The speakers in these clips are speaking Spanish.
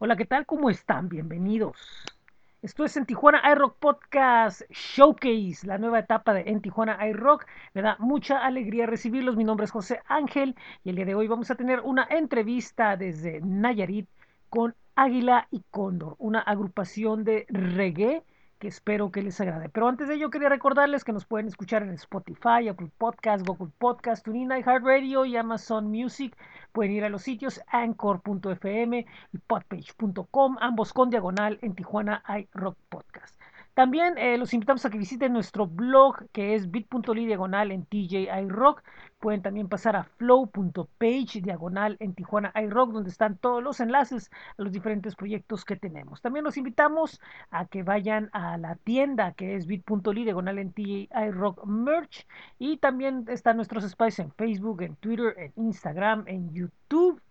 Hola, ¿qué tal? ¿Cómo están? Bienvenidos. Esto es en Tijuana iRock Podcast Showcase, la nueva etapa de En Tijuana iRock. Me da mucha alegría recibirlos. Mi nombre es José Ángel y el día de hoy vamos a tener una entrevista desde Nayarit con Águila y Cóndor, una agrupación de reggae que espero que les agrade. Pero antes de ello quería recordarles que nos pueden escuchar en Spotify, Apple Podcast, Google Podcast, TuneIn, iHeartRadio y Amazon Music. Pueden ir a los sitios anchor.fm y podpage.com, ambos con diagonal en Tijuana iRock Podcast. También eh, los invitamos a que visiten nuestro blog que es bit.ly diagonal en Rock. Pueden también pasar a flow.page diagonal en Tijuana iRock donde están todos los enlaces a los diferentes proyectos que tenemos. También los invitamos a que vayan a la tienda que es bit.ly diagonal en Rock Merch. Y también están nuestros espacios en Facebook, en Twitter, en Instagram, en YouTube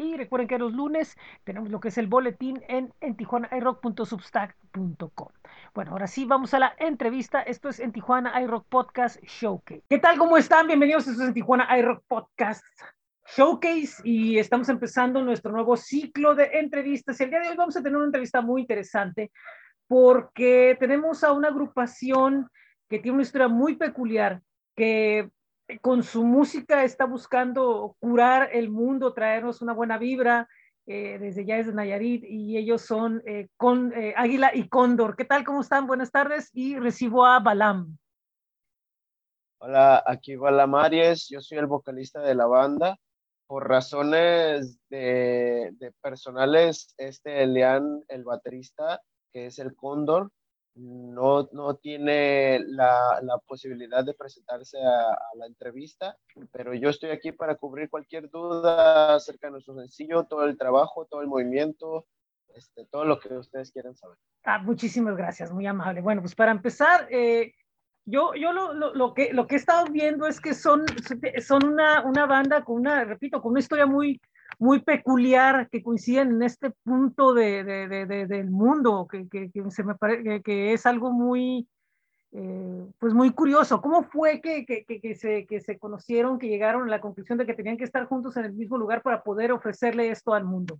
y recuerden que los lunes tenemos lo que es el boletín en, en tijuanairock.substack.com. Bueno, ahora sí vamos a la entrevista. Esto es en Tijuana iRock Podcast Showcase. ¿Qué tal? ¿Cómo están? Bienvenidos. Esto es en Tijuana iRock Podcast Showcase y estamos empezando nuestro nuevo ciclo de entrevistas. El día de hoy vamos a tener una entrevista muy interesante porque tenemos a una agrupación que tiene una historia muy peculiar que con su música está buscando curar el mundo, traernos una buena vibra, eh, desde ya desde Nayarit, y ellos son eh, con, eh, Águila y Cóndor. ¿Qué tal? ¿Cómo están? Buenas tardes y recibo a Balam. Hola, aquí Balam Aries, yo soy el vocalista de la banda. Por razones de, de personales, este Elian, el baterista, que es el Cóndor, no, no tiene la, la, posibilidad de presentarse a, a, la entrevista, pero yo estoy aquí para cubrir cualquier duda acerca de nuestro sencillo, todo el trabajo, todo el movimiento, este, todo lo que ustedes quieran saber. Ah, muchísimas gracias, muy amable. Bueno, pues para empezar, eh, yo, yo lo, lo, lo, que, lo que he estado viendo es que son, son una, una banda con una, repito, con una historia muy, muy peculiar que coinciden en este punto de, de, de, del mundo, que, que, que, se me parece que es algo muy, eh, pues muy curioso. ¿Cómo fue que, que, se, que se conocieron, que llegaron a la conclusión de que tenían que estar juntos en el mismo lugar para poder ofrecerle esto al mundo?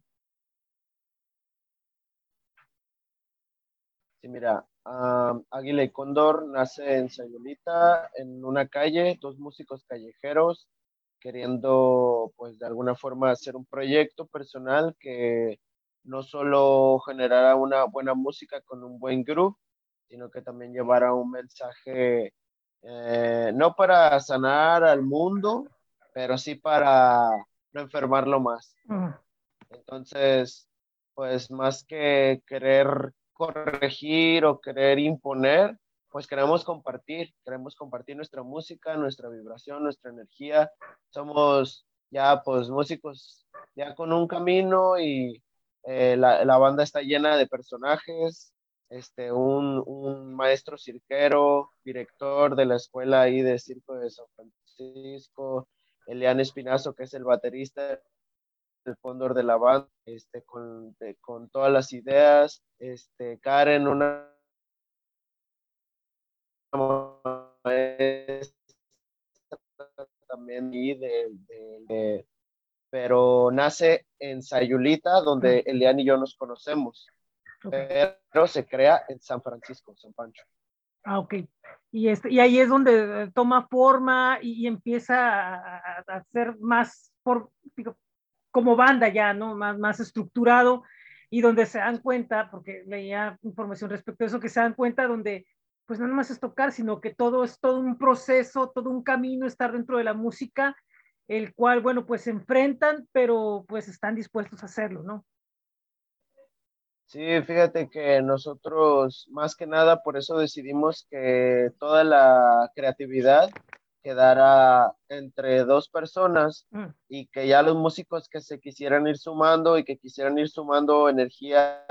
Sí, mira, Águila y Cóndor nace en Sayulita, en una calle, dos músicos callejeros queriendo pues de alguna forma hacer un proyecto personal que no solo generara una buena música con un buen groove, sino que también llevara un mensaje eh, no para sanar al mundo, pero sí para no enfermarlo más. Entonces, pues más que querer corregir o querer imponer, pues queremos compartir, queremos compartir nuestra música, nuestra vibración, nuestra energía. Somos ya pues músicos ya con un camino y eh, la, la, banda está llena de personajes, este, un, un, maestro cirquero, director de la escuela ahí de circo de San Francisco, Elian Espinazo, que es el baterista el fondo de la banda, este, con, con todas las ideas, este, Karen, una también de, de, de, pero nace en Sayulita, donde Elian y yo nos conocemos, okay. pero se crea en San Francisco, San Pancho. Ah, ok. Y, este, y ahí es donde toma forma y, y empieza a, a, a, ser más por, digo, como banda ya, ¿no? Más, más estructurado y donde se dan cuenta, porque leía información respecto a eso, que se dan cuenta donde pues no nomás es tocar, sino que todo es todo un proceso, todo un camino estar dentro de la música, el cual, bueno, pues se enfrentan, pero pues están dispuestos a hacerlo, ¿no? Sí, fíjate que nosotros más que nada por eso decidimos que toda la creatividad quedara entre dos personas mm. y que ya los músicos que se quisieran ir sumando y que quisieran ir sumando energía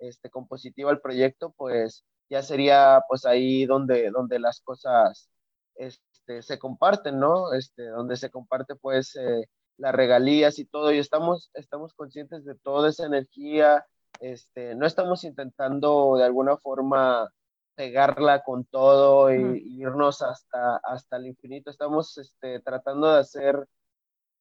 este, compositiva al proyecto, pues ya sería pues ahí donde, donde las cosas este, se comparten, ¿no? Este, donde se comparte pues eh, las regalías y todo, y estamos, estamos conscientes de toda esa energía, este, no estamos intentando de alguna forma pegarla con todo y, Mm. y irnos hasta, hasta el infinito, estamos este, tratando de hacer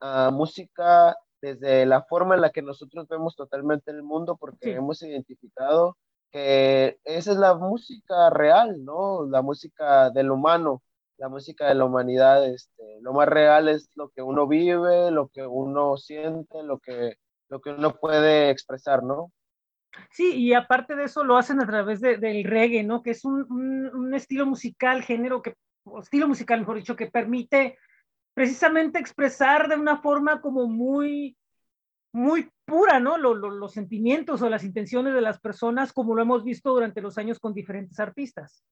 uh, música desde la forma en la que nosotros vemos totalmente el mundo, porque hemos identificado esa es la música real, ¿no? La música del humano, la música de la humanidad. Este, lo más real es lo que uno vive, lo que uno siente, lo que, lo que uno puede expresar, ¿no? Sí, y aparte de eso lo hacen a través del reggae, ¿no? Que es un, un, estilo musical, género que, estilo musical, mejor dicho, que permite precisamente expresar de una forma como muy, muy pura, ¿no? los sentimientos o las intenciones de las personas, como lo hemos visto durante los años con diferentes artistas.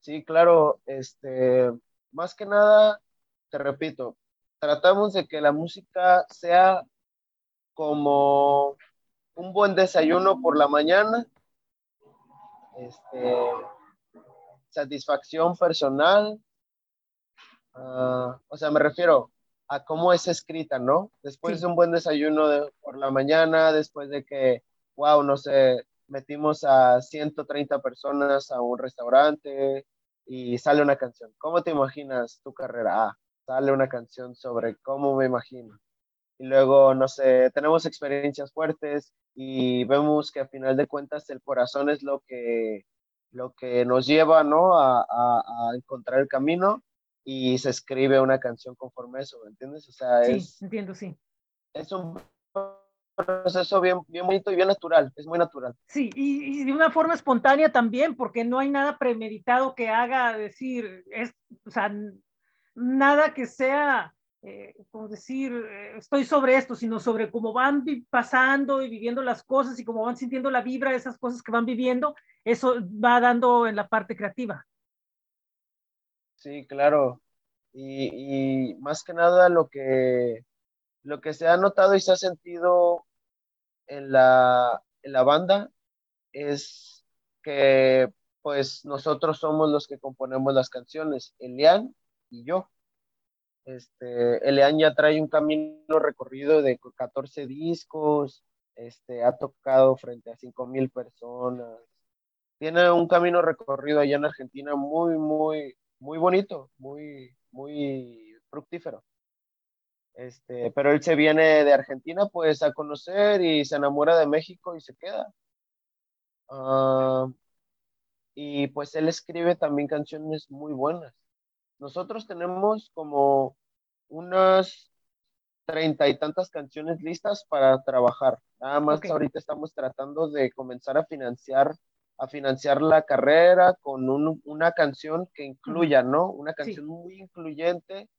Sí, claro, este, más que nada, te repito, tratamos de que la música sea como un buen desayuno por la mañana, este, satisfacción personal, ah, o sea, me refiero a cómo es escrita, ¿no? Después de un buen desayuno por la mañana, después de que, wow, no sé, metimos a 130 personas a un restaurante y sale una canción. ¿Cómo te imaginas tu carrera? Ah, sale una canción sobre cómo me imagino. Y luego, no sé, tenemos experiencias fuertes y vemos que a final de cuentas el corazón es lo que, lo que nos lleva, ¿no? A, a, encontrar el camino y se escribe una canción conforme eso, ¿me entiendes? O sea, sí, es... entiendo, sí. Es un proceso bien, bien bonito y bien natural, es muy natural. Sí, y, y, de una forma espontánea también, porque no hay nada premeditado que haga decir, es, o sea, nada que sea, eh, como decir, eh, estoy sobre esto, sino sobre cómo van pasando y viviendo las cosas y cómo van sintiendo la vibra de esas cosas que van viviendo, eso va dando en la parte creativa. Sí, claro. Y, y más que nada lo que, lo que se ha notado y se ha sentido en la, en la banda es que pues nosotros somos los que componemos las canciones. Elian y yo. Este, Elian ya trae un camino recorrido de 14 discos, este, ha tocado frente a 5 mil personas. Tiene un camino recorrido allá en Argentina muy, muy, muy bonito, muy, muy fructífero. Este, pero él se viene de Argentina pues a conocer y se enamora de México y se queda. Ah, y pues él escribe también canciones muy buenas. Nosotros tenemos como unas treinta y tantas canciones listas para trabajar. Nada más ahorita estamos tratando de comenzar a financiar a financiar la carrera con una canción que incluya, ¿no? Una canción muy incluyente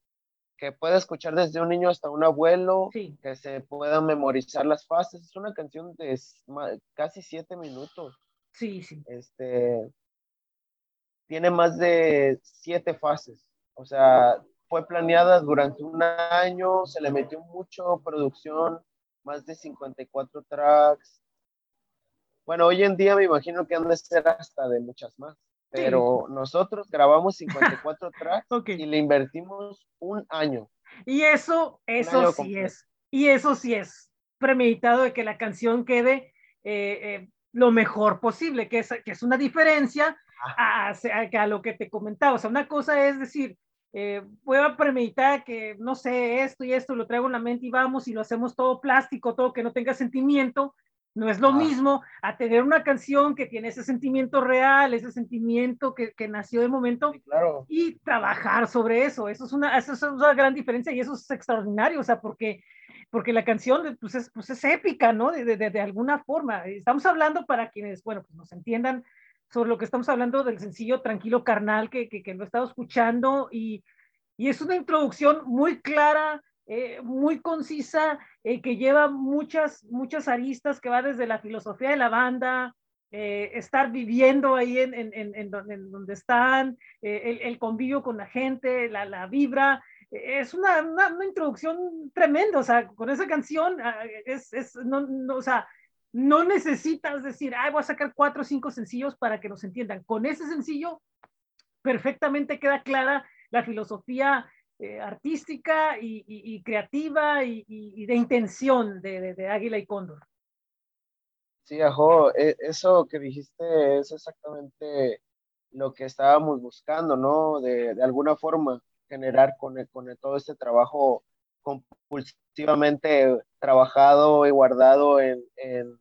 que pueda escuchar desde un niño hasta un abuelo, que se puedan memorizar las fases. Es una canción de casi siete minutos. Sí, sí. Este, tiene más de siete fases. O sea, fue planeada durante un año, se le metió mucho producción, más de 54 tracks. Bueno, hoy en día me imagino que han de ser hasta de muchas más, pero nosotros grabamos 54 tracks y le invertimos un año. Y eso, eso sí es, y eso sí es premeditado de que la canción quede eh, eh, lo mejor posible, que es, que es una diferencia a, a, lo que te comentaba. O sea, una cosa es decir, eh, puedo premeditar que, no sé, esto y esto, lo traigo en la mente y vamos y lo hacemos todo plástico, todo que no tenga sentimiento. No es lo ah. mismo a tener una canción que tiene ese sentimiento real, ese sentimiento que, que nació de momento claro. y trabajar sobre eso. Eso es, una, eso es una gran diferencia y eso es extraordinario, o sea, porque, porque la canción pues es, pues es épica, ¿no? De, de, de alguna forma. Estamos hablando para quienes, bueno, pues nos entiendan sobre lo que estamos hablando del sencillo Tranquilo Carnal, que, que, que lo he estado escuchando y, y es una introducción muy clara, eh, muy concisa, eh, que lleva muchas, muchas aristas, que va desde la filosofía de la banda, eh, estar viviendo ahí en, en, en, en donde, están, el, el, convivio con la gente, la, la vibra. Es una, una, una, introducción tremenda, o sea, con esa canción, ah, es, es no, no, o sea, no necesitas decir, ay, voy a sacar cuatro o cinco sencillos para que nos entiendan. Con ese sencillo, perfectamente queda clara la filosofía eh, artística y, creativa y, de intención de, Águila y Cóndor. Sí, Ajo, e, eso que dijiste es exactamente lo que estábamos buscando, ¿no? De, alguna forma, generar con, con todo este trabajo compulsivamente trabajado y guardado en, en,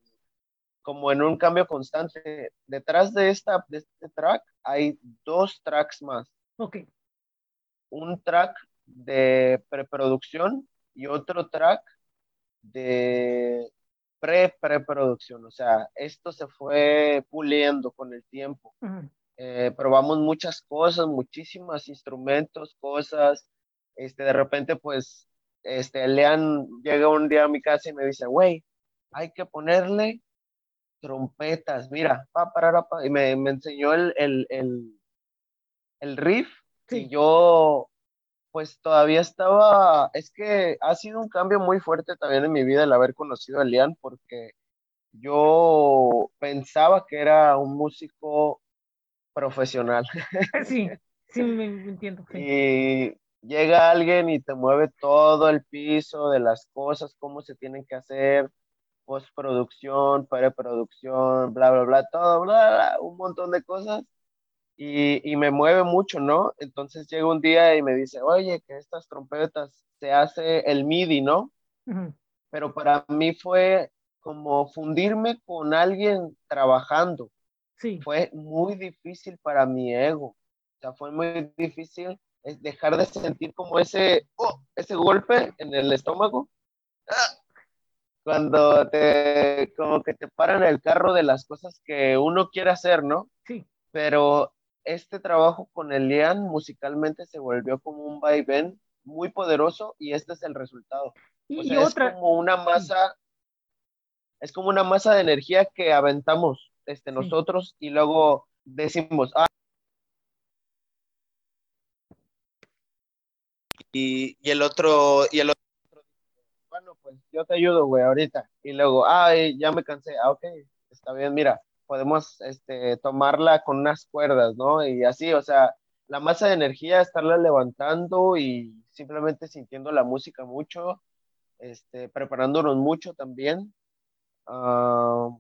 como en un cambio constante. Detrás de, esta, de este track hay dos tracks más. Ok. Un track de preproducción y otro track de pre-preproducción. O sea, esto se fue puliendo con el tiempo. Eh, probamos muchas cosas, muchísimos instrumentos, cosas. Este, de repente, pues, este, Lean llega un día a mi casa y me dice, güey, hay que ponerle trompetas, mira, pa, para, pa, y me, me enseñó el, el, el, el riff y yo pues todavía estaba, es que ha sido un cambio muy fuerte también en mi vida el haber conocido a Lian porque yo pensaba que era un músico profesional. Sí, sí, me, entiendo. Y llega alguien y te mueve todo el piso de las cosas, cómo se tienen que hacer, postproducción, preproducción, bla, bla, bla, todo, bla, bla, un montón de cosas y, me mueve mucho, ¿no? Entonces llega un día y me dice, oye, que estas trompetas se hace el MIDI, ¿no? Pero para mí fue como fundirme con alguien trabajando. Sí. Fue muy difícil para mi ego. O sea, fue muy difícil dejar de sentir como ese, oh, ese golpe en el estómago. ¡Ah! Cuando te, como que te paran el carro de las cosas que uno quiere hacer, ¿no? Sí. Pero este trabajo con Elian musicalmente se volvió como un vaivén muy poderoso y este es el resultado. Y, otra... Es como una masa, es como una masa de energía que aventamos este, nosotros y luego decimos, ah, y, y, el otro, y el otro, bueno, pues yo te ayudo, güey, ahorita. Y luego, ay, ya me cansé, ah, ok, está bien, mira, podemos este, tomarla con unas cuerdas, ¿no? Y así, o sea, la masa de energía, estarla levantando y simplemente sintiendo la música mucho, este, preparándonos mucho también. Ah,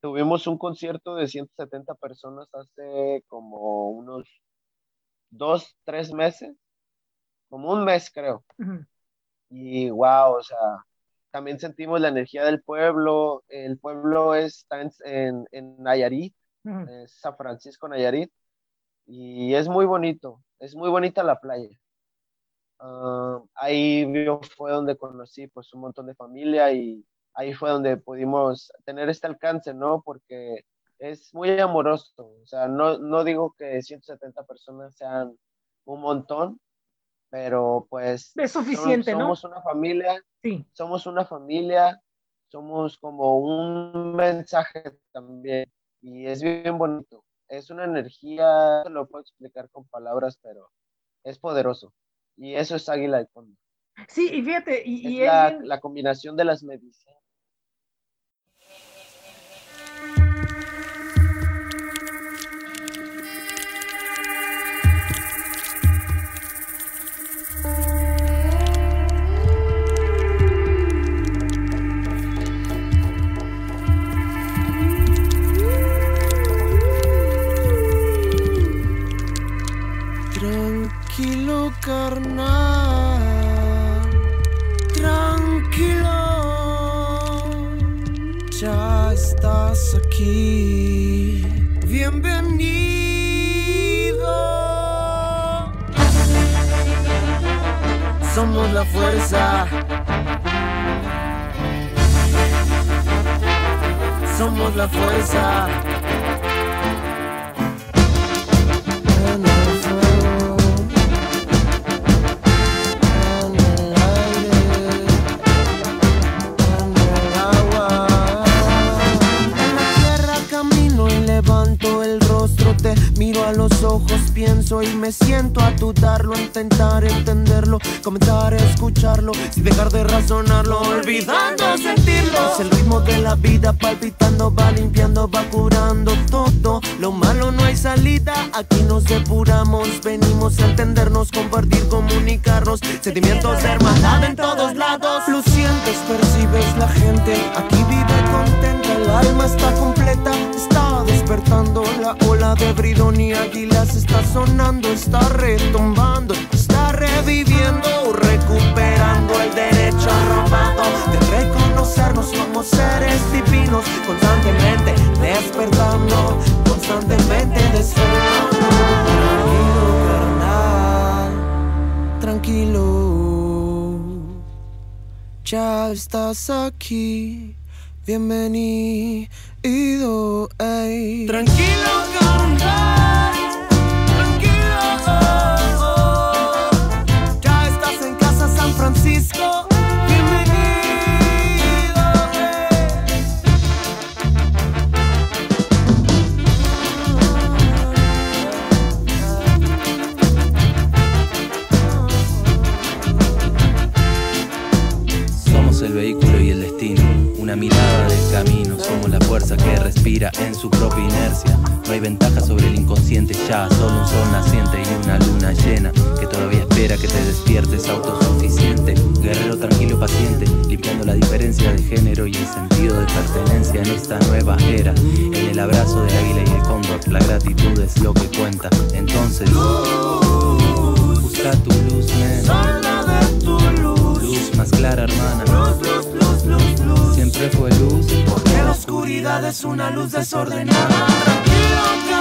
tuvimos un concierto de 170 personas hace como unos dos, tres meses, como un mes creo. Y wow, o sea, también sentimos la energía del pueblo. El pueblo está en, en, Nayarit, San Francisco, Nayarit, y es muy bonito, es muy bonita la playa. Ah, ahí fue donde conocí pues un montón de familia y ahí fue donde pudimos tener este alcance, ¿no? Porque es muy amoroso, o sea, no, no digo que 170 personas sean un montón, pero pues es suficiente, somos, somos una familia, sí. somos una familia, somos como un mensaje también y es bien bonito. Es una energía, no lo puedo explicar con palabras, pero es poderoso. Y eso es Águila de Fondo. Sí, y fíjate, y, es, la, la combinación de las medicinas Sentimientos de hermandad en todos lados. Lo sientes, percibes la gente. Aquí vive contenta, el alma está completa. Está despertando la ola de bridón y águilas. Está sonando, está retumbando. Está está reviviendo, recuperando el derecho robado de reconocernos como seres divinos, constantemente despertando, constantemente despertando. Tranquilo, ya estás aquí. Bienvenido, ey. Tranquilo, carnal. El vehículo y el destino, una mirada del camino, somos la fuerza que respira en su propia inercia. No hay ventaja sobre el inconsciente ya, solo un sol naciente y una luna llena que todavía espera que te despiertes autosuficiente. Guerrero tranquilo, paciente, limpiando la diferencia de género y el sentido de pertenencia en esta nueva era. En el abrazo del águila y el cóndor, la gratitud es lo que cuenta. Entonces, busca tu luz, men. Más clara, hermana. Luz, luz, luz, luz, luz. Siempre fue luz. Porque la oscuridad es una luz desordenada. Tranquilo,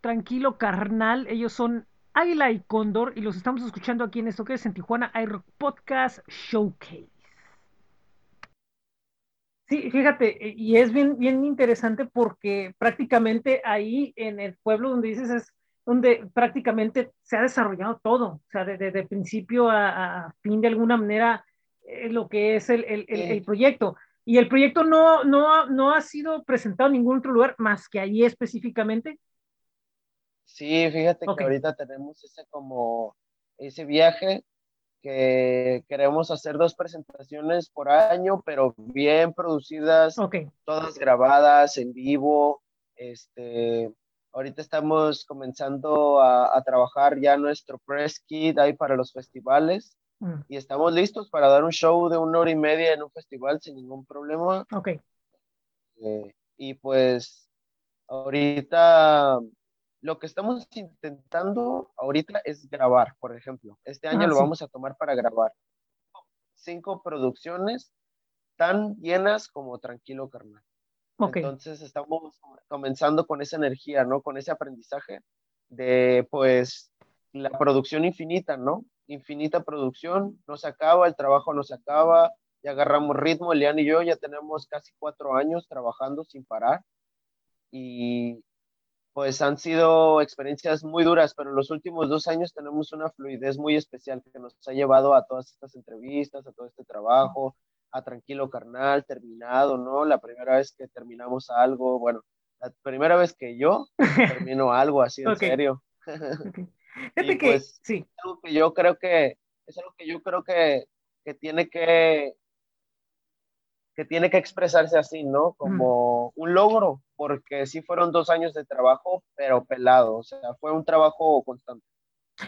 Tranquilo Carnal. Ellos son Águila y Cóndor y los estamos escuchando aquí en esto que es en Tijuana iRock Podcast Showcase. Sí, fíjate, eh, y es bien, bien interesante porque prácticamente ahí en el pueblo donde dices es donde prácticamente se ha desarrollado todo, o sea, desde de, principio a, a, fin de alguna manera eh, lo que es el, el, el, el proyecto. ¿Y el proyecto no, no, no ha sido presentado en ningún otro lugar más que allí específicamente? Sí, fíjate Ok. que ahorita tenemos ese como ese viaje que queremos hacer dos presentaciones por año, pero bien producidas, Ok, todas grabadas en vivo. Este, ahorita estamos comenzando a, a trabajar ya nuestro press kit ahí para los festivales mm, y estamos listos para dar un show de una hora y media en un festival sin ningún problema. ok, Eh, y pues ahorita lo que estamos intentando ahorita es grabar, por ejemplo. Este año Ah, lo sí. vamos a tomar para grabar cinco producciones tan llenas como Tranquilo Carnal. ok. Entonces estamos comenzando con esa energía, ¿no? Con ese aprendizaje de pues la producción infinita, ¿no? Infinita producción, no se acaba, el trabajo no se acaba, ya agarramos ritmo, Elian y yo ya tenemos casi cuatro años trabajando sin parar y pues han sido experiencias muy duras, pero en los últimos dos años tenemos una fluidez muy especial que nos ha llevado a todas estas entrevistas, a todo este trabajo, a Tranquilo Carnal, terminado, ¿no? La primera vez que terminamos algo, bueno, la primera vez que yo termino algo así en serio. ok. Fíjate Y que, pues- sí, Es algo que yo creo que, es algo que yo creo que, que tiene que, que tiene que expresarse así, ¿no? Como un logro, porque sí fueron dos años de trabajo, pero pelado, o sea, fue un trabajo constante.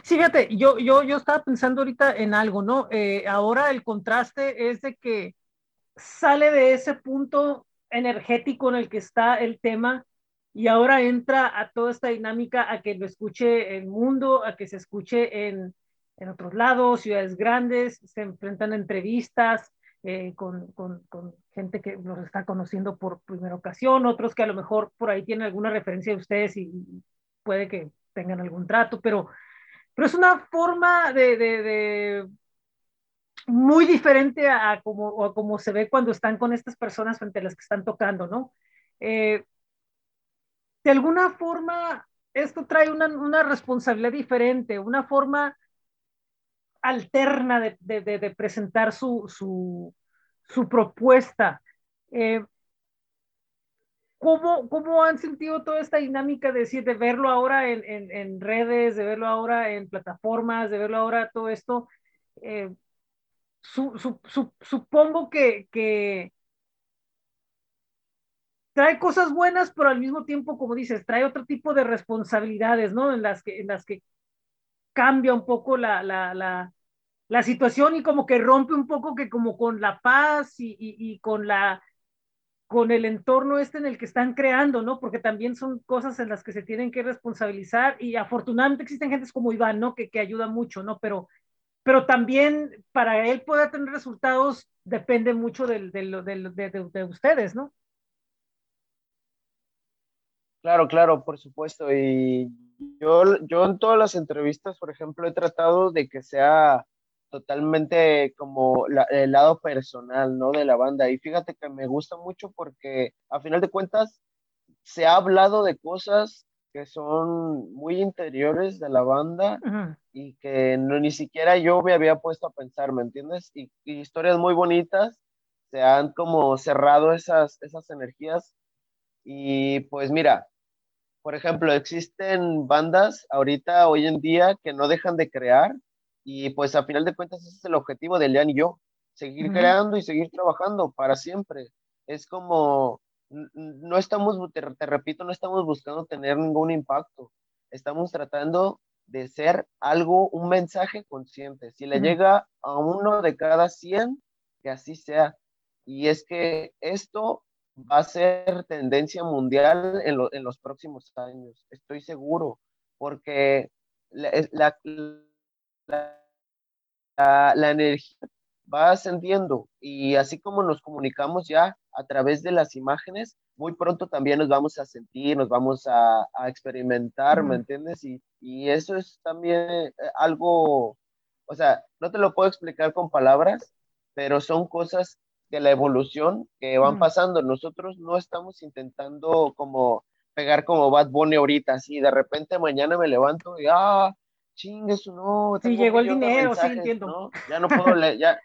Sí, fíjate, yo, yo, yo estaba pensando ahorita en algo, ¿no? Eh, ahora el contraste es de que sale de ese punto energético en el que está el tema y ahora entra a toda esta dinámica a que lo escuche el mundo, a que se escuche en, en otros lados, ciudades grandes, se enfrentan a entrevistas eh, con, con, con gente que los está conociendo por primera ocasión, otros que a lo mejor por ahí tienen alguna referencia de ustedes y, puede que tengan algún trato, pero pero es una forma de, de, de muy diferente a, a, como, a como se ve cuando están con estas personas frente a las que están tocando, ¿no? Eh, de alguna forma, esto trae una, una, responsabilidad diferente, una forma alterna de, presentar su, propuesta. Eh, ¿Cómo, ¿Cómo, han sentido toda esta dinámica de decir, de verlo ahora en, redes, de verlo ahora en plataformas, de verlo ahora todo esto? Eh, su, su, su, supongo que, que, trae cosas buenas, pero al mismo tiempo, como dices, trae otro tipo de responsabilidades, ¿no? En las que, en las que cambia un poco la, la, la, la situación y como que rompe un poco que como con la paz y, y, y con la con el entorno este en el que están creando, ¿no? Porque también son cosas en las que se tienen que responsabilizar y afortunadamente existen gentes como Iván, ¿no? Que, que ayuda mucho, ¿no? Pero, pero también para él poder tener resultados depende mucho de, de, de, de ustedes, ¿no? Claro, claro, por supuesto. Y yo, yo en todas las entrevistas, por ejemplo, he tratado de que sea totalmente como la, el lado personal, ¿no? De la banda. Y fíjate que me gusta mucho porque a final de cuentas se ha hablado de cosas que son muy interiores de la banda uh -huh. y que no, ni siquiera yo me había puesto a pensar, ¿me entiendes? Y, y, historias muy bonitas se han como cerrado esas, esas energías. Y pues mira, por ejemplo, existen bandas ahorita, hoy en día, que no dejan de crear y pues a final de cuentas ese es el objetivo de Lean y yo, seguir uh -huh. creando y seguir trabajando para siempre. Es como, no estamos, te, te, repito, no estamos buscando tener ningún impacto, estamos tratando de ser algo, un mensaje consciente. Si le uh -huh. llega a uno de cada 100, que así sea. Y es que esto va a ser tendencia mundial en, lo, en los próximos años, estoy seguro, porque la, la la, la, la, energía va ascendiendo y así como nos comunicamos ya a través de las imágenes, muy pronto también nos vamos a sentir, nos vamos a, a experimentar. ¿me entiendes? Y, y, eso es también eh, algo, o sea, no te lo puedo explicar con palabras, pero son cosas de la evolución que van pasando. Nosotros no estamos intentando como pegar como Bad Bunny ahorita, así de repente mañana me levanto y ah, chingue su no. Sí, llegó el dinero, mensajes, sí, entiendo. ¿no? Ya no puedo leer, ya.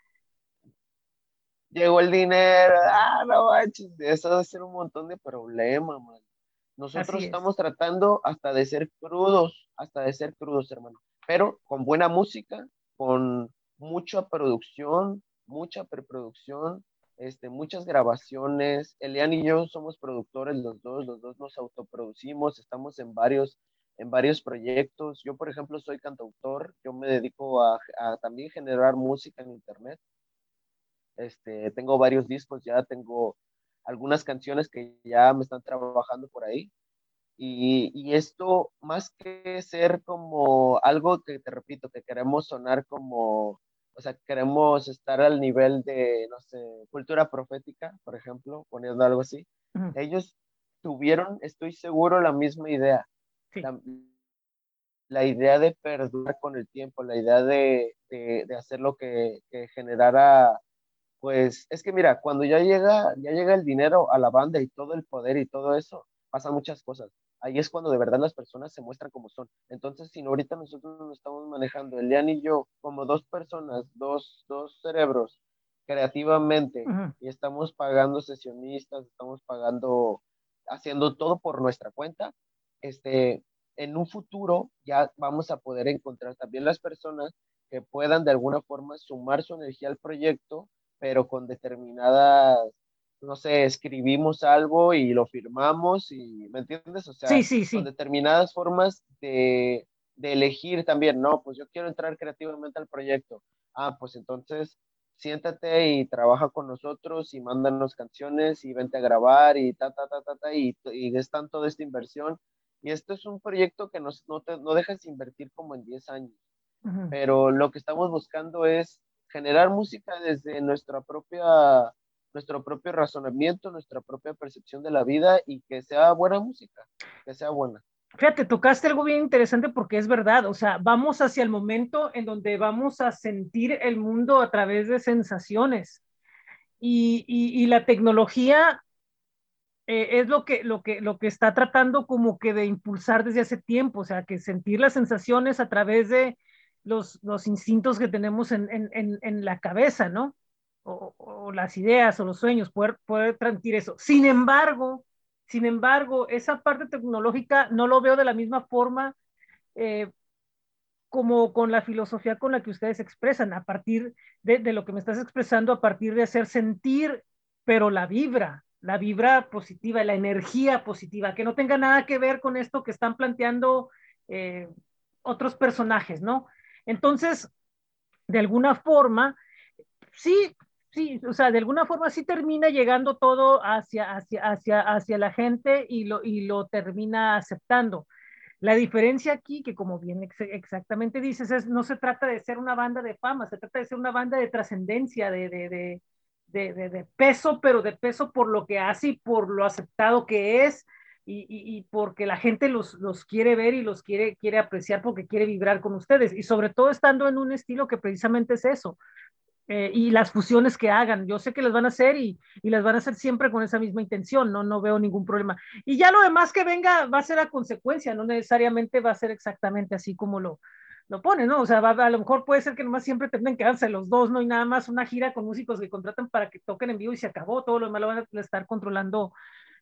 llegó el dinero, ah, no manches, eso debe ser un montón de problemas, man. Nosotros estamos tratando hasta de ser crudos, hasta de ser crudos, hermano, pero con buena música, con mucha producción, mucha preproducción, este, muchas grabaciones. Elian y yo somos productores los dos, los dos nos autoproducimos, estamos en varios, en varios proyectos. Yo, por ejemplo, soy cantautor, yo me dedico a, a también generar música en internet. Este, tengo varios discos, ya tengo algunas canciones que ya me están trabajando por ahí. Y, y, esto, más que ser como algo que te repito, que queremos sonar como o sea, queremos estar al nivel de, no sé, cultura profética, por ejemplo, poniendo algo así. Ellos tuvieron, estoy seguro, la misma idea. La, idea de perdurar con el tiempo, la idea de, de, de hacer lo que, que, generara, pues, es que mira, cuando ya llega, ya llega el dinero a la banda y todo el poder y todo eso, pasan muchas cosas ahí es cuando de verdad las personas se muestran como son. Entonces, si ahorita nosotros nos estamos manejando, Elian y yo, como dos personas, dos, dos cerebros, creativamente, y estamos pagando sesionistas, estamos pagando, haciendo todo por nuestra cuenta, este, en un futuro ya vamos a poder encontrar también las personas que puedan de alguna forma sumar su energía al proyecto, pero con determinadas no sé, escribimos algo y lo firmamos y, ¿me entiendes? O sea, con determinadas formas de, de, elegir también, ¿no? Pues yo quiero entrar creativamente al proyecto. Ah, pues entonces siéntate y trabaja con nosotros y mándanos canciones y vente a grabar y ta, ta, ta, ta, ta, y, y es tanto de esta inversión. Y esto es un proyecto que nos, no, te, no dejas invertir como en 10 años, pero lo que estamos buscando es generar música desde nuestra propia nuestro propio razonamiento, nuestra propia percepción de la vida y que sea buena música, que sea buena. Fíjate, tocaste algo bien interesante porque es verdad, o sea, vamos hacia el momento en donde vamos a sentir el mundo a través de sensaciones y, y, la tecnología eh, es lo que, lo, que, lo que está tratando como que de impulsar desde hace tiempo, o sea, que sentir las sensaciones a través de los, los instintos que tenemos en, en, en la cabeza, ¿no? O, las ideas o los sueños, poder, poder transmitir eso. Sin embargo, sin embargo, esa parte tecnológica no lo veo de la misma forma eh, como con la filosofía con la que ustedes expresan, a partir de, lo que me estás expresando, a partir de hacer sentir, pero la vibra, la vibra positiva, la energía positiva, que no tenga nada que ver con esto que están planteando eh, otros personajes, ¿no? Entonces, de alguna forma, sí, sí, o sea, de alguna forma sí termina llegando todo hacia, hacia, hacia, hacia la gente y lo, y lo termina aceptando. La diferencia aquí, que como bien ex exactamente dices, es no se trata de ser una banda de fama, se trata de ser una banda de trascendencia, de, de, de, de, de peso, pero de peso por lo que hace y por lo aceptado que es. Y, y, y, porque la gente los, los quiere ver y los quiere, quiere apreciar porque quiere vibrar con ustedes. Y sobre todo estando en un estilo que precisamente es eso, eh, y las fusiones que hagan. Yo sé que las van a hacer y, y, las van a hacer siempre con esa misma intención, ¿no? no veo ningún problema. Y ya lo demás que venga va a ser a consecuencia, no necesariamente va a ser exactamente así como lo, lo pone, ¿no? O sea, va, a lo mejor puede ser que nomás siempre tengan que darse los dos, ¿no? Y nada más una gira con músicos que contratan para que toquen en vivo y se acabó, todo lo demás lo van a estar controlando,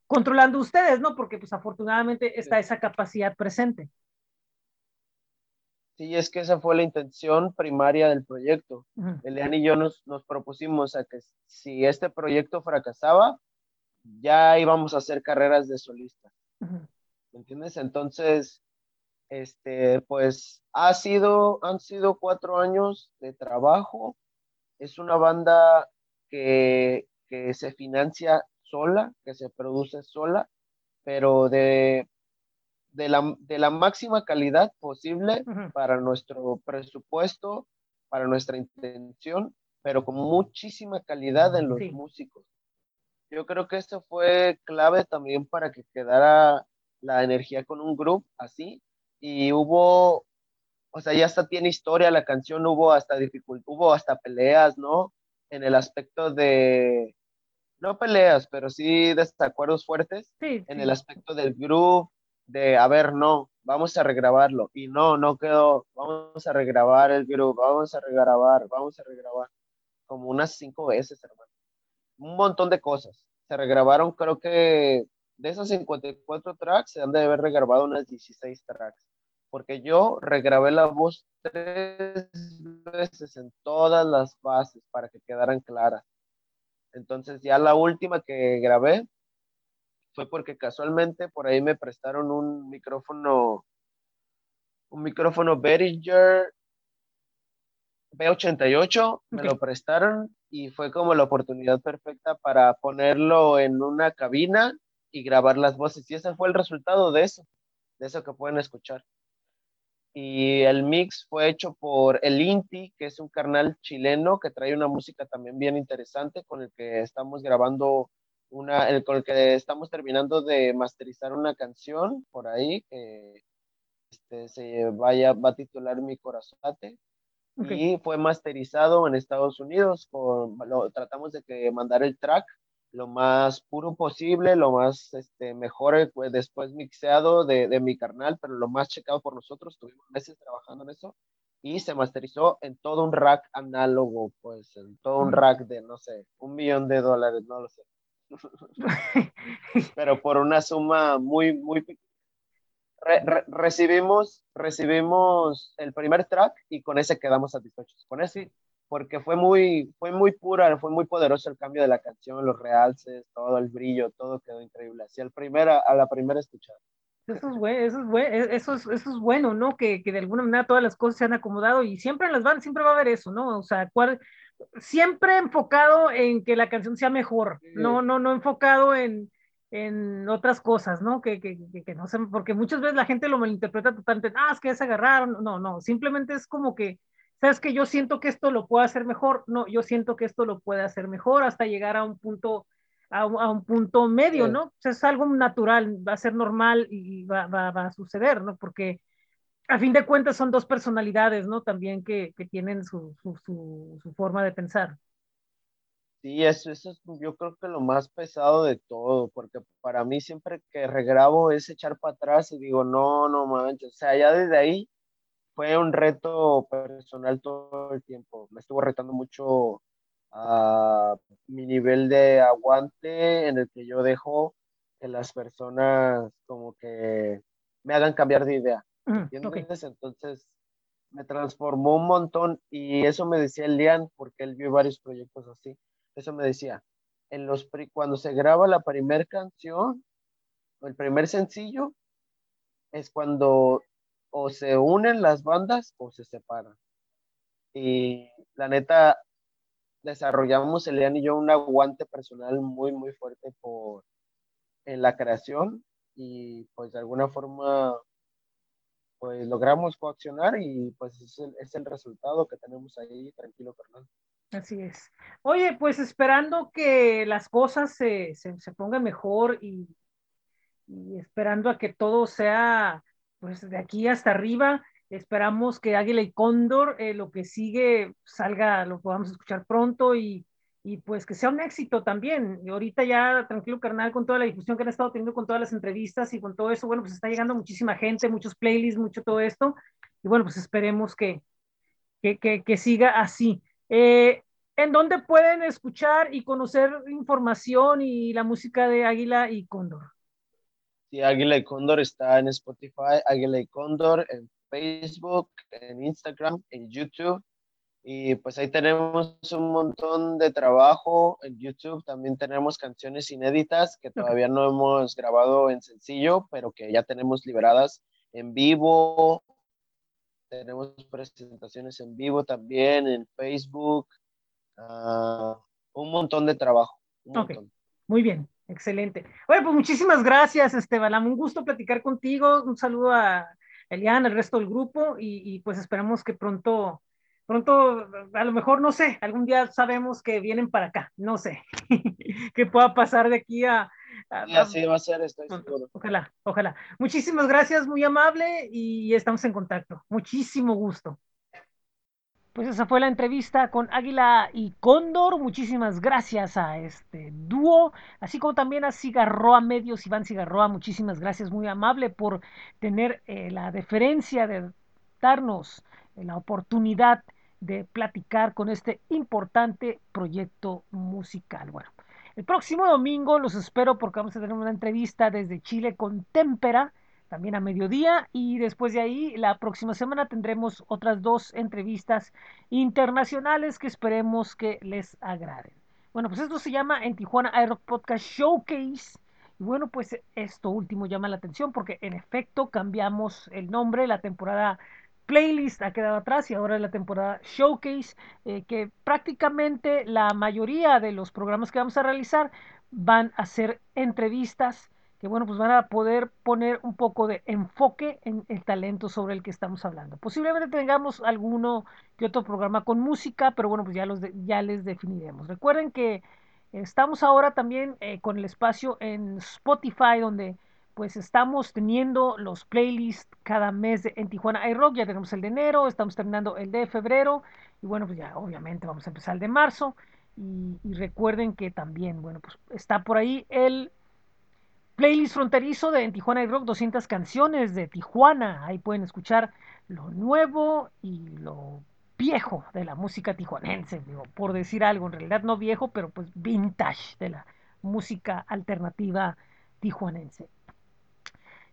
controlando ustedes, ¿no? Porque pues afortunadamente está esa capacidad presente. Sí, es que esa fue la intención primaria del proyecto. Elian y yo nos, nos, propusimos a que si este proyecto fracasaba, ya íbamos a hacer carreras de solista. ¿Me entiendes? Entonces, este, pues ha sido, han sido cuatro años de trabajo. Es una banda que, que se financia sola, que se produce sola, pero de de la, de la máxima calidad posible para nuestro presupuesto, para nuestra intención, pero con muchísima calidad en los músicos. Yo creo que esto fue clave también para que quedara la energía con un grupo así. Y hubo, o sea, ya hasta tiene historia la canción, hubo hasta dificultad, hubo hasta peleas, ¿no? En el aspecto de, no peleas, pero sí desacuerdos fuertes en el aspecto del grupo, de, a ver, no, vamos a regrabarlo. Y no, no quedó, vamos a regrabar el grupo, vamos a regrabar, vamos a regrabar. Como unas cinco veces, hermano. un montón de cosas. Se regrabaron, creo que de esos 54 tracks se han de haber regrabado unas 16 tracks, porque yo regrabé la voz tres veces en todas las bases para que quedaran claras. Entonces ya la última que grabé fue porque casualmente por ahí me prestaron un micrófono, un micrófono Behringer B88, me lo prestaron y fue como la oportunidad perfecta para ponerlo en una cabina y grabar las voces. Y ese fue el resultado de eso, de eso que pueden escuchar. Y el mix fue hecho por El Inti, que es un carnal chileno que trae una música también bien interesante con el que estamos grabando una, el, con el que estamos terminando de masterizar una canción por ahí que este, se vaya, va a titular Mi Corazate y fue masterizado en Estados Unidos. Con, lo, tratamos de que mandar el track lo más puro posible, lo más este, mejor pues, después mixeado de, de, mi carnal, pero lo más checado por nosotros. Tuvimos meses trabajando en eso y se masterizó en todo un rack análogo, pues en todo un rack de, no sé, un millón de dólares, no lo sé. pero por una suma muy, muy pequeña recibimos, recibimos el primer track y con ese quedamos satisfechos. Con ese, porque fue muy, fue muy pura, fue muy poderoso el cambio de la canción, los realces, todo el brillo, todo quedó increíble. Así al primera, a la primera escuchada. Eso es, bueno, eso, es bueno, e, eso, es, eso es bueno, ¿no? Que, que, de alguna manera todas las cosas se han acomodado y siempre las bandas siempre va a haber eso, ¿no? O sea, cuál, siempre enfocado en que la canción sea mejor, no, no, no enfocado en, en otras cosas, ¿no? Que, que, que, no sé, porque muchas veces la gente lo malinterpreta totalmente, ah, es que ya se agarraron, no, no, simplemente es como que, sabes que yo siento que esto lo puede hacer mejor, no, yo siento que esto lo puede hacer mejor hasta llegar a un punto, a un, a un punto medio, ¿no? O sea, es algo natural, va a ser normal y va, va, va, a suceder, ¿no? Porque a fin de cuentas son dos personalidades, ¿no? También que, que tienen su, su, su, su forma de pensar. Sí, eso, eso es yo creo que lo más pesado de todo, porque para mí siempre que regrabo es echar para atrás y digo, no, no manches, o sea, ya desde ahí fue un reto personal todo el tiempo, me estuvo retando mucho a mi nivel de aguante en el que yo dejo que las personas como que me hagan cambiar de idea, ¿entiendes? Entonces me transformó un montón y eso me decía Elian porque él vio varios proyectos así eso me decía, en los cuando se graba la primera canción, el primer sencillo, es cuando o se unen las bandas o se separan. Y la neta, desarrollamos Elian y yo un aguante personal muy, muy fuerte por, en la creación y pues de alguna forma pues logramos coaccionar y pues es el, es el resultado que tenemos ahí, tranquilo Fernando. Así es. Oye, pues esperando que las cosas se, se, se pongan mejor y, y, esperando a que todo sea, pues de aquí hasta arriba, esperamos que Águila y Cóndor, eh, lo que sigue, salga, lo podamos escuchar pronto y, y pues que sea un éxito también. Y ahorita ya, tranquilo carnal, con toda la difusión que han estado teniendo con todas las entrevistas y con todo eso, bueno, pues está llegando muchísima gente, muchos playlists, mucho todo esto. Y bueno, pues esperemos que, que, que, que siga así. Eh, ¿En dónde pueden escuchar y conocer información y la música de Águila y Cóndor? Sí, Águila y Cóndor está en Spotify, Águila y Cóndor en Facebook, en Instagram, en YouTube. Y pues ahí tenemos un montón de trabajo en YouTube. También tenemos canciones inéditas que todavía no hemos grabado en sencillo, pero que ya tenemos liberadas en vivo. Tenemos presentaciones en vivo también en Facebook, uh, un montón de trabajo. Muy bien, excelente. Bueno, pues muchísimas gracias, Esteban. Un gusto platicar contigo. Un saludo a Elian, al resto del grupo y, y, pues esperamos que pronto, pronto, a lo mejor, no sé, algún día sabemos que vienen para acá, no sé, que pueda pasar de aquí a... así va a ser, estoy seguro. Ojalá, ojalá. Muchísimas gracias, muy amable y estamos en contacto. Muchísimo gusto. Pues esa fue la entrevista con Águila y Cóndor. Muchísimas gracias a este dúo, así como también a Cigarroa Medios, Iván Cigarroa. Muchísimas gracias, muy amable por tener eh, la deferencia de darnos eh, la oportunidad de platicar con este importante proyecto musical. Bueno, El próximo domingo los espero porque vamos a tener una entrevista desde Chile con Témpera, también a mediodía, y después de ahí, la próxima semana tendremos otras dos entrevistas internacionales que esperemos que les agraden. Bueno, pues esto se llama en Tijuana iRock Podcast Showcase. Y bueno, pues esto último llama la atención porque en efecto cambiamos el nombre, la temporada playlist ha quedado atrás y ahora es la temporada showcase, eh, que prácticamente la mayoría de los programas que vamos a realizar van a ser entrevistas que bueno, pues van a poder poner un poco de enfoque en el talento sobre el que estamos hablando. Posiblemente tengamos alguno que otro programa con música, pero bueno, pues ya, los ya les definiremos. Recuerden que estamos ahora también eh, con el espacio en Spotify, donde pues estamos teniendo los playlists cada mes de, en Tijuana iRock, ya tenemos el de enero, estamos terminando el de febrero y bueno, pues ya obviamente vamos a empezar el de marzo y, recuerden que también, bueno, pues está por ahí el playlist fronterizo de en Tijuana iRock, 200 canciones de Tijuana, ahí pueden escuchar lo nuevo y lo viejo de la música tijuanense, digo, por decir algo, en realidad no viejo, pero pues vintage de la música alternativa tijuanense.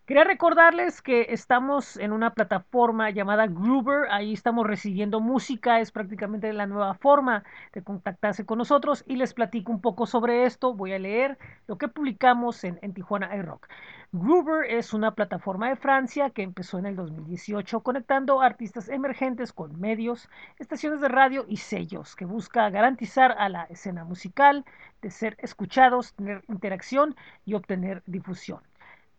Quería recordarles que estamos en una plataforma llamada Groover, ahí estamos recibiendo música, es prácticamente la nueva forma de contactarse con nosotros y les platico un poco sobre esto. Voy a leer lo que publicamos en, en Tijuana iRock. Groover es una plataforma de Francia que empezó en el 2018 conectando artistas emergentes con medios, estaciones de radio y sellos, que busca garantizar a la escena musical de ser escuchados, tener interacción y obtener difusión.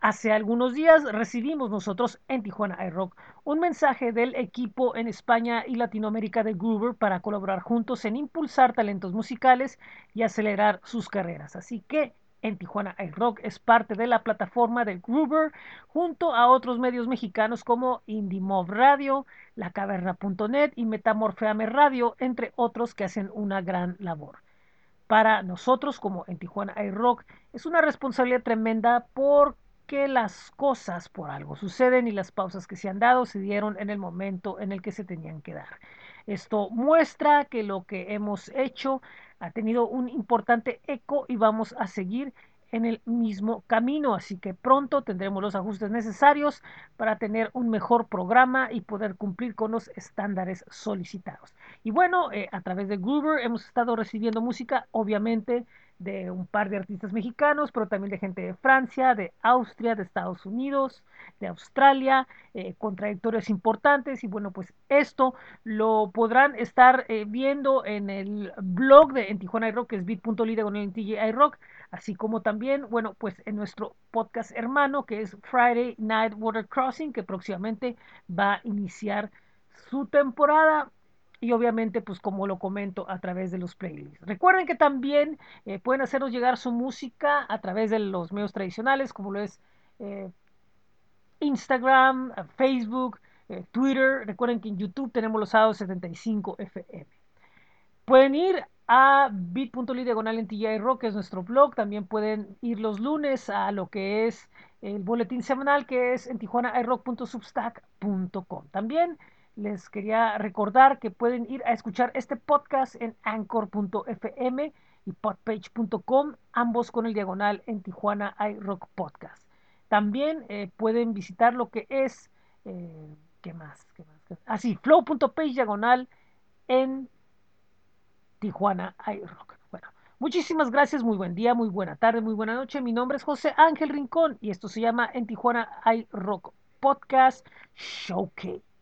Hace algunos días recibimos nosotros en Tijuana iRock un mensaje del equipo en España y Latinoamérica de Groover para colaborar juntos en impulsar talentos musicales y acelerar sus carreras. Así que en Tijuana iRock es parte de la plataforma de Groover junto a otros medios mexicanos como IndieMob Radio, lacaverna.net y Metamorfeame Radio, entre otros que hacen una gran labor para nosotros como en Tijuana iRock es una responsabilidad tremenda por que las cosas por algo suceden y las pausas que se han dado se dieron en el momento en el que se tenían que dar. Esto muestra que lo que hemos hecho ha tenido un importante eco y vamos a seguir en el mismo camino, así que pronto tendremos los ajustes necesarios para tener un mejor programa y poder cumplir con los estándares solicitados. Y bueno, eh, a través de Groover hemos estado recibiendo música, obviamente, de un par de artistas mexicanos, pero también de gente de Francia, de Austria, de Estados Unidos, de Australia, eh, con trayectorias importantes. Y bueno, pues esto lo podrán estar eh, viendo en el blog de en Tijuana iRock, que es bit.ly con el iRock, así como también, bueno, pues en nuestro podcast hermano, que es Friday Night Water Crossing, que próximamente va a iniciar su temporada y obviamente pues como lo comento a través de los playlists. Recuerden que también eh, pueden hacernos llegar su música a través de los medios tradicionales como lo es eh, Instagram, Facebook, eh, Twitter. Recuerden que en YouTube tenemos los sábados 75 FM. Pueden ir a bit.ly diagonal en TJ Rock, que es nuestro blog. También pueden ir los lunes a lo que es el boletín semanal, que es en tijuanairock.substack.com. También les quería recordar que pueden ir a escuchar este podcast en anchor.fm y podpage.com, ambos con el diagonal en Tijuana iRock Podcast. También eh, pueden visitar lo que es, eh, ¿qué más? ¿Qué más? Así, ah, flow.page diagonal en Tijuana iRock. Bueno, muchísimas gracias, muy buen día, muy buena tarde, muy buena noche. Mi nombre es José Ángel Rincón y esto se llama En Tijuana iRock Podcast Showcase.